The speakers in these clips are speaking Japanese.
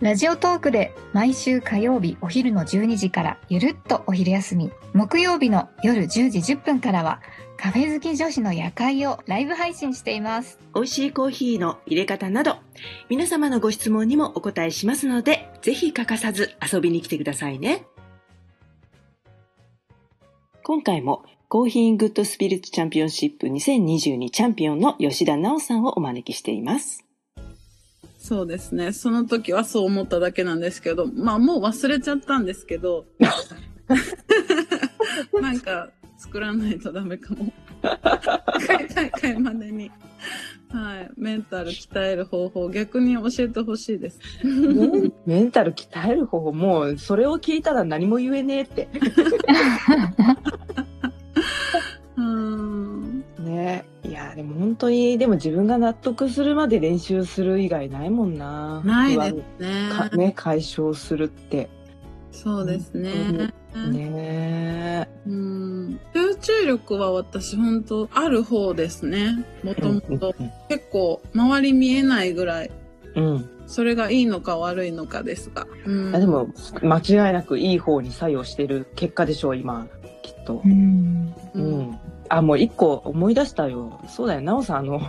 ラジオトークで毎週火曜日お昼の12時からゆるっとお昼休み。木曜日の夜10時10分からはカフェ好き女子の夜会をライブ配信しています。美味しいコーヒーの入れ方など皆様のご質問にもお答えしますのでぜひ欠かさず遊びに来てくださいね。今回もコーヒーグッドスピリッツチャンピオンシップ2022チャンピオンの吉田直さんをお招きしています。そうですね。その時はそう思っただけなんですけど、まあもう忘れちゃったんですけど、なんか作らないとダメかも。大会までに。はい。メンタル鍛える方法、逆に教えてほしいです。メンタル鍛える方法、もうそれを聞いたら何も言えねえって。でも本当に、でも自分が納得するまで練習する以外ないもんな。ないです不ねね、解消するって。そうですね。ねうん。集中力は私本当ある方ですね。もともと。結構周り見えないぐらい。うん。それがいいのか悪いのかですが。うんあでも、間違いなくいい方に作用してる結果でしょう、今、きっと。んううんん。あ、もう一個思い出したよ。そうだよ、なおさん、あの、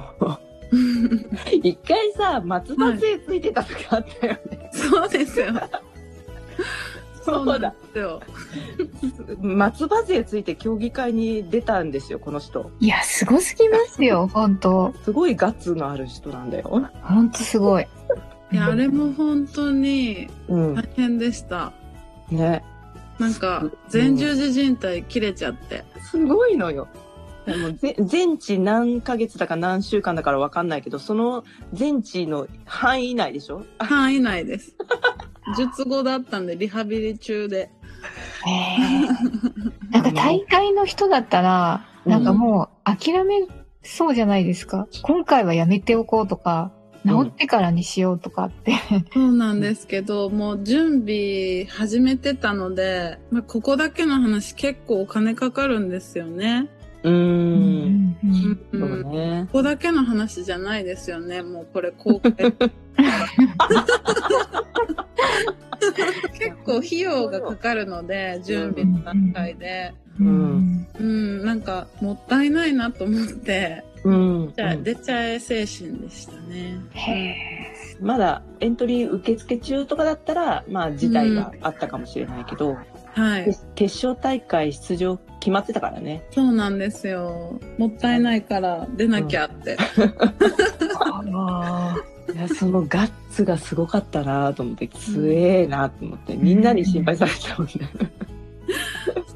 一回さ、松葉杖ついてた時あったよね。そうですよ。そうだ。よ。松葉杖ついて競技会に出たんですよ、この人。いやすごすぎますよ 本当すごいガッツのある人なんだよ。本当すごいいや、あれも本当にうん。大変でした。ね。なんか、前十字靭帯切れちゃって。すごいのよ。でもぜ全治何ヶ月だか何週間だからわかんないけど、その全治の範囲内でしょ？範囲内です。術後だったんで、リハビリ中で。へえなんか大会の人だったらなんかもう諦めそうじゃないですか今回はやめておこうとか治ってからにしようとかって、そうなんですけど、もう準備始めてたので、まあ、ここだけの話結構お金かかるんですよね。うん。そうね。ここだけの話じゃないですよね。もうこれ公開。結構費用がかかるので、準備の段階で。うん。うん、なん。かもったいないなと思って、うん。じゃあ出ちゃえ精神でしたね。へえまだエントリー受付中とかだったら、まあ事態があったかもしれないけど、はい。決決勝大会出場決まってたからね。そうなんですよ。もったいないから出なきゃって。あいや、そのガッツがすごかったなと思って、強えなと思って、みんなに心配されちゃうんだよ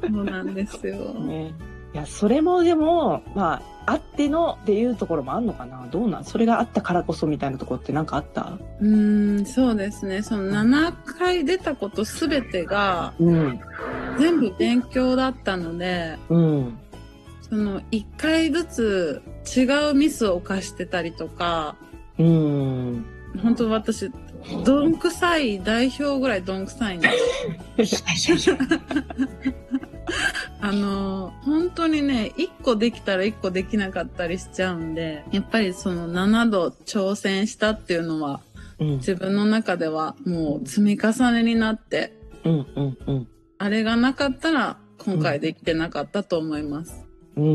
そうなんですよ。ね。いや、それもでも、まあ、あってのっていうところもあんのかな？どうなん？それがあったからこそみたいなところってなんかあった？うーん、そうですね。その7回出たことすべてがうん。全部勉強だったので、うん。その1回ずつ違うミスを犯してたりとか、うん。本当私、どんくさい代表ぐらいどんくさいんですよ あの、本当にね、1個できたら1個できなかったりしちゃうんで、やっぱりその7度挑戦したっていうのは、うん。自分の中ではもう積み重ねになって、うん。うん。うん。あれがなかったら今回できてなかったと思います。うん。う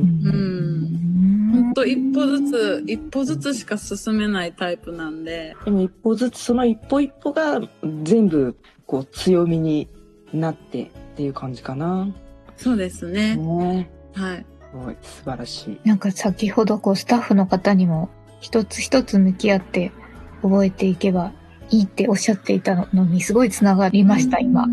ん。ほんと一歩ずつ、一歩ずつしか進めないタイプなんで、でも一歩ずつ、その一歩一歩が全部、こう、強みになってっていう感じかな。そうですね。ねはい。すごい、素晴らしい。なんか先ほどこうスタッフの方にも一つ一つ向き合って覚えていけばいいっておっしゃっていたのにすごいつながりました、今。うん、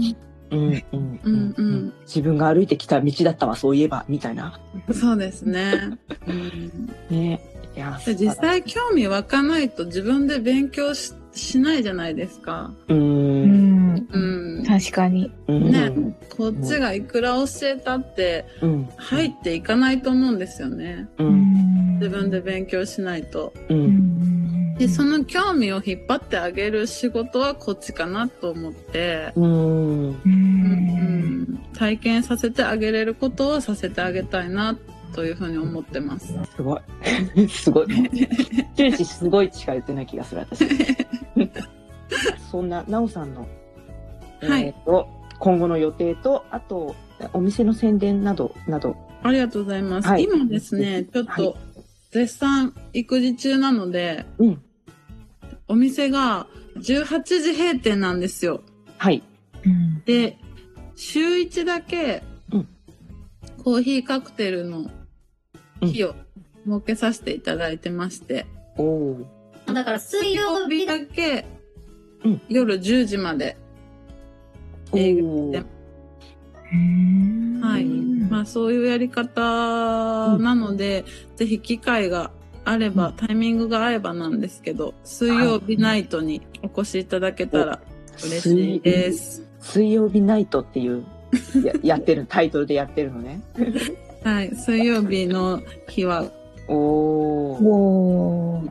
うん、うんうん自分が歩いてきた道だったわ、そういえば、みたいな。そうですね。うんね。いや、で実際興味湧かないと自分で勉強ししないじゃないですか。う。うんん。うん。は確かに。うんねこっちがいくら教えたってうん。入っていかないと思うんですよね。自分で勉強しないと。で、その興味を引っ張ってあげる仕事はこっちかなと思って、うん。う。うんん体験させてあげれることをさせてあげたいなというふうに思ってます。すごい。すごい。終始すごいしか言ってない気がする、私。そんな、なおさんの、はいえっと、今後の予定と、あと、お店の宣伝など、など。ありがとうございます。はい今ですね、ちょっはいと絶賛育児中なので、うん。お店が18時閉店なんですよ。はい。うん。で、週1だけうん、コーヒーカクテルの日を設けさせていただいてまして、おおー。だから水曜日だけうん、夜10時までお営業ーはい。まあそういうやり方なので、ぜひ機会があれば、うんタイミングが合えばなんですけど、水曜日ナイトにお越しいただけたら嬉しいです。水曜日ナイトっていう、や やってる、タイトルでやってるのね。はい。水曜日の日は、おお。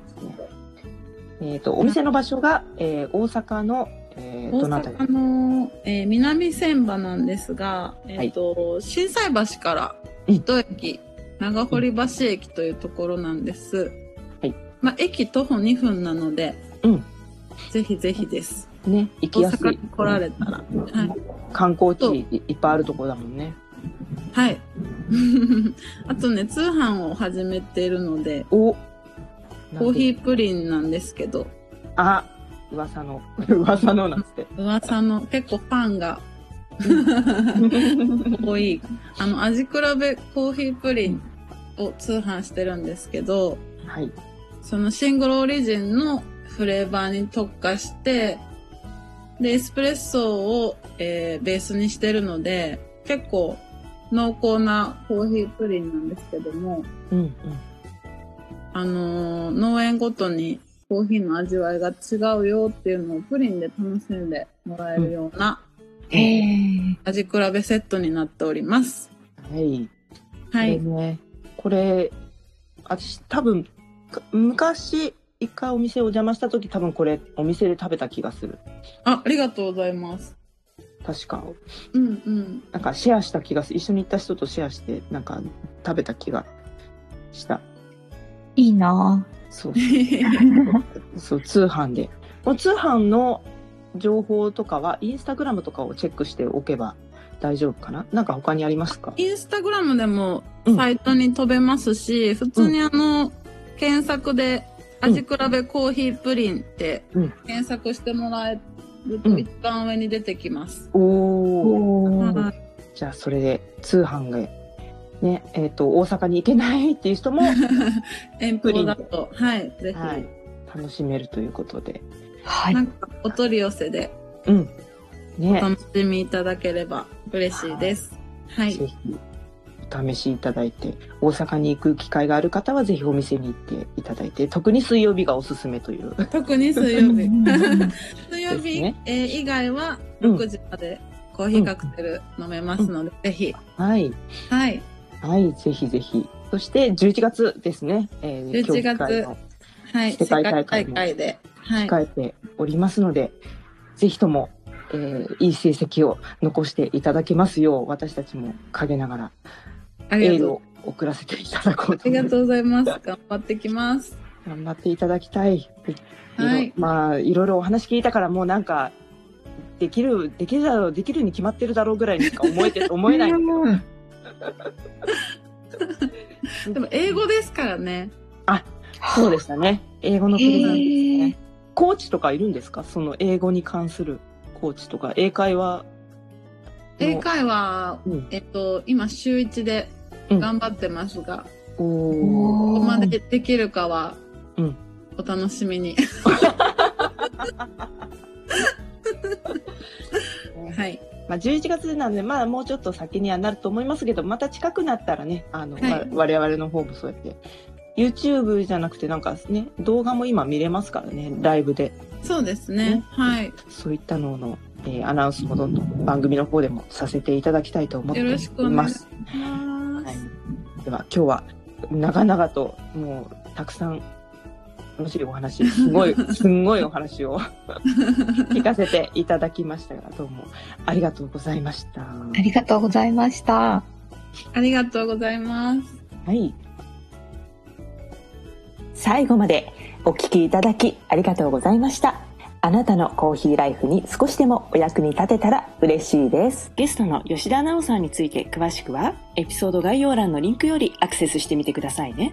えっ、と、お店の場所が、えー大阪の、えー、大どのあたり阪の、えー南千葉なんですが、えっ、と、心斎橋から一駅、長堀橋駅というところなんです。はい。まあ、駅徒歩2分なので、うん。ぜひぜひです。ね、行き大やすい阪に。来られたら。はい。観光地いいっぱいあるところだもんね。はい。あとね、通販を始めているので、おコーヒー。ープリンなんですけど、あ、噂の、噂のなんつって。噂の結構ファンが 多い、あの、味比べコーヒープリンを通販してるんですけど、はい。そのシングルオリジンのフレーバーに特化して、で、エスプレッソを、えーベースにしてるので、結構濃厚なコーヒープリンなんですけども、うんうん。あのー農園ごとにコーヒーの味わいが違うよっていうのをプリンで楽しんでもらえるようなへー。味比べセットになっております。はい。はい。これね、これ、私多分、か昔、一回お店お邪魔した時多分これお店で食べた気がする。あ、ありがとうございます。確か。うんうん。なんかシェアした気がする。一緒に行った人とシェアして、なんか食べた気がした。いいなそう。そう、通販で。この通販の情報とかは、インスタグラムとかをチェックしておけば大丈夫かな？なんか他にありますか？インスタグラムでもうんサイトに飛べますし、普通にあの、検索で味比べコーヒープリンってうん検索してもらえるとうん一番上に出てきます。おー。おー。はいじゃあそれで通販が、ね、えっ、と、大阪に行けないっていう人も、遠方だと、はい、ぜひ、はい、楽しめるということで。はいな。んかお取り寄せでうん。おね、楽しみいただければ嬉しいです。はい。ぜひお試しいただいて、大阪に行く機会がある方はぜひお店に行っていただいて、特に水曜日がおすすめという。特に水曜日。う ん水曜日、ねえー以外はうん6時までコーヒーカクテル飲めますので、ぜひ。はい。はい。はい、ぜひぜひ。そして11月ですね。えー、11月はい。世界大会も。控えておりますので、ぜひとも、えーいい成績を残していただけますよう、私たちも陰ながらありがとう。エールを送らせていただこうあと思います。りがとうございます。頑張ってきます。頑張っていただきたい。はいろまあ、いろいろお話聞いたから、もうなんか、できる、できるだろう、できるに決まってるだろうぐらいにしか思えて、思えない。うん でも英語ですからね。そうでしたね。英語のプレゼントですへね。コーチとかいるんですか？その英語に関するコーチとか、英会話の。英会話、うんえっと、今週1で頑張ってますが、おーおどこまでできるかはうん、お楽しみに。はい。まあ、11月なんで、まあ、もうちょっと先にはなると思いますけど、また近くなったらね、あの、はいわ我々の方もそうやって、YouTube じゃなくてなんかね、動画も今見れますからね、ライブで。そうですね。ねはい。そういったのの、えーアナウンスもどんどん番組の方でもさせていただきたいと思ってよいろしくお願いします。ます。はい、では今日は長々ともうたくさん面白いお話、すごい、すんごいお話を 聞かせていただきましたが、どうもありがとうございました。ありがとうございました。ありがとうございます。はい。最後までお聞きいただきありがとうございました。あなたのコーヒーライフに少しでもお役に立てたら嬉しいです。ゲストの吉田直さんについて詳しくは、エピソード概要欄のリンクよりアクセスしてみてくださいね。